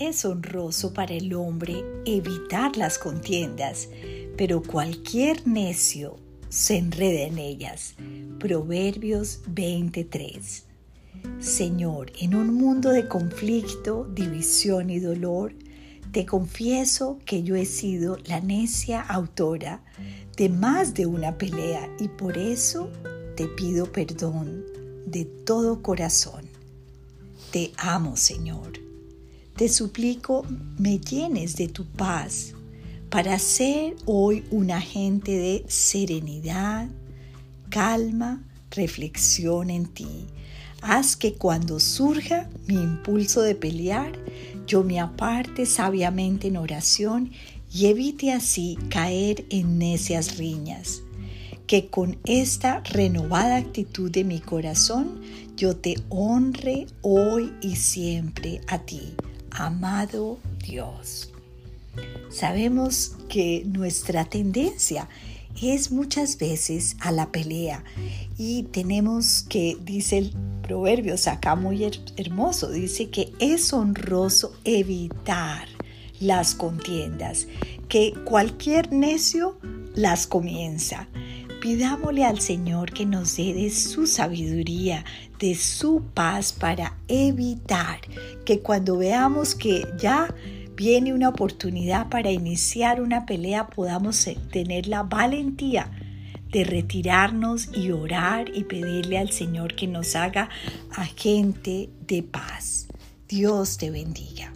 es honroso para el hombre evitar las contiendas, pero cualquier necio se enreda en ellas. Proverbios 23. Señor, en un mundo de conflicto, división y dolor, te confieso que yo he sido la necia autora de más de una pelea y por eso te pido perdón de todo corazón. Te amo, Señor. Te suplico me llenes de tu paz para ser hoy un agente de serenidad, calma, reflexión en ti. Haz que cuando surja mi impulso de pelear, yo me aparte sabiamente en oración y evite así caer en necias riñas. Que con esta renovada actitud de mi corazón yo te honre hoy y siempre a ti, amado Dios. Sabemos que nuestra tendencia es muchas veces a la pelea y tenemos que, dice el proverbio acá muy hermoso, dice que es honroso evitar las contiendas, que cualquier necio las comienza. Pidámosle al Señor que nos dé de su sabiduría, de su paz para evitar que cuando veamos que ya viene una oportunidad para iniciar una pelea, podamos tener la valentía de retirarnos y orar y pedirle al Señor que nos haga agente de paz. Dios te bendiga.